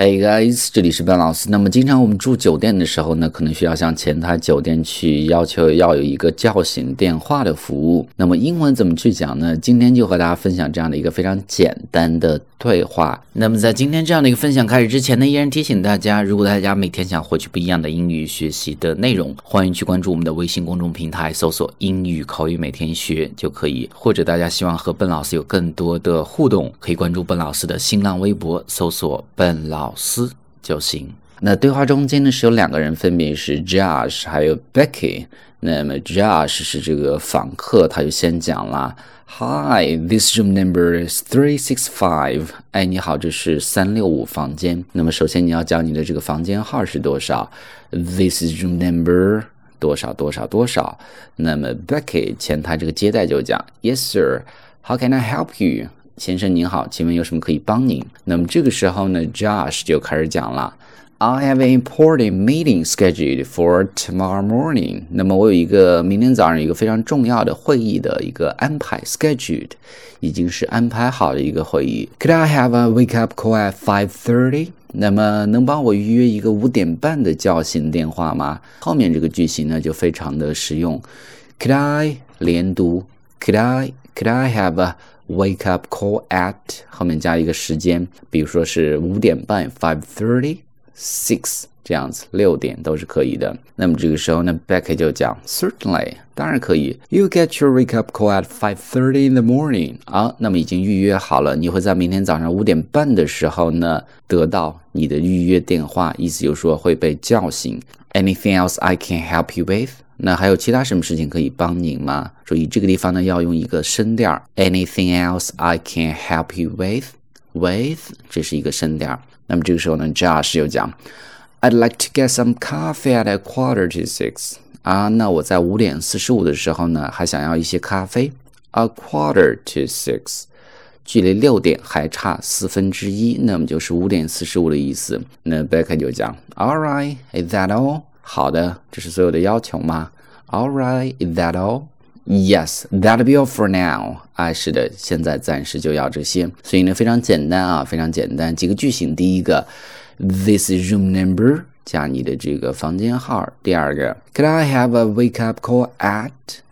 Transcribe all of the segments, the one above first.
Hey guys，这里是班老师。那么，经常我们住酒店的时候呢，可能需要向前台酒店去要求要有一个叫醒电话的服务。那么，英文怎么去讲呢？今天就和大家分享这样的一个非常简单的对话。那么，在今天这样的一个分享开始之前呢，依然提醒大家，如果大家每天想获取不一样的英语学习的内容，欢迎去关注我们的微信公众平台，搜索“英语口语每天学”就可以。或者大家希望和笨老师有更多的互动，可以关注笨老师的新浪微博，搜索“笨老”。老师就行。那对话中间呢是有两个人，分别是 Josh 还有 Becky。那么 Josh 是这个访客，他就先讲了：“Hi，this room number is three six five。”哎，你好，这是三六五房间。那么首先你要讲你的这个房间号是多少？This is room number 多少多少多少。那么 Becky 前台这个接待就讲：“Yes sir，how can I help you？” 先生您好，请问有什么可以帮您？那么这个时候呢，Josh 就开始讲了。I have an important meeting scheduled for tomorrow morning。那么我有一个明天早上一个非常重要的会议的一个安排，scheduled 已经是安排好的一个会议。Could I have a wake up call at five thirty？那么能帮我预约一个五点半的叫醒电话吗？后面这个句型呢就非常的实用。Could I 连读？Could I Could I have a wake up call at 后面加一个时间，比如说是五点半 five thirty six 这样子，六点都是可以的。那么这个时候呢，Becky 就讲 certainly 当然可以。You get your wake up call at five thirty in the morning 啊，那么已经预约好了，你会在明天早上五点半的时候呢得到你的预约电话，意思就是说会被叫醒。Anything else I can help you with？那还有其他什么事情可以帮您吗？注意这个地方呢，要用一个声调。Anything else I can help you with? With 这是一个声调。那么这个时候呢，Josh 又讲 ，I'd like to get some coffee at a quarter to six。啊，那我在五点四十五的时候呢，还想要一些咖啡。A quarter to six，距离六点还差四分之一，那么就是五点四十五的意思。那 Becca 就讲，All right, is that all？好的，这是所有的要求吗？All right, is that all? Yes, that'll be all for now. 哎，是的，现在暂时就要这些。所以呢，非常简单啊，非常简单。几个句型，第一个，This is room number，加你的这个房间号。第二个，Could I have a wake up call at？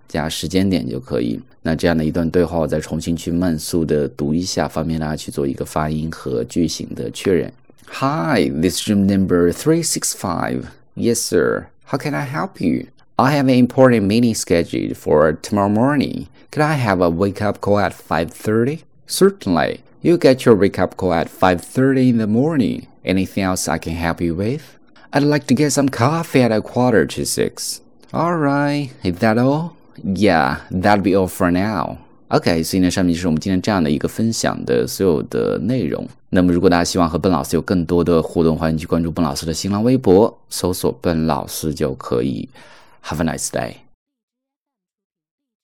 加时间点就可以。那这样的一段对话，我再重新去慢速的读一下，方便大家去做一个发音和句型的确认。Hi, this room number three six five. Yes, sir. How can I help you? I have an important meeting scheduled for tomorrow morning. Could I have a wake-up call at 5.30? Certainly. You get your wake-up call at 5.30 in the morning. Anything else I can help you with? I'd like to get some coffee at a quarter to six. All right. Is that all? Yeah, that'll be all for now. OK，所以呢，上面就是我们今天这样的一个分享的所有的内容。那么，如果大家希望和笨老师有更多的互动，欢迎去关注笨老师的新浪微博，搜索“笨老师”就可以。 Have a nice day.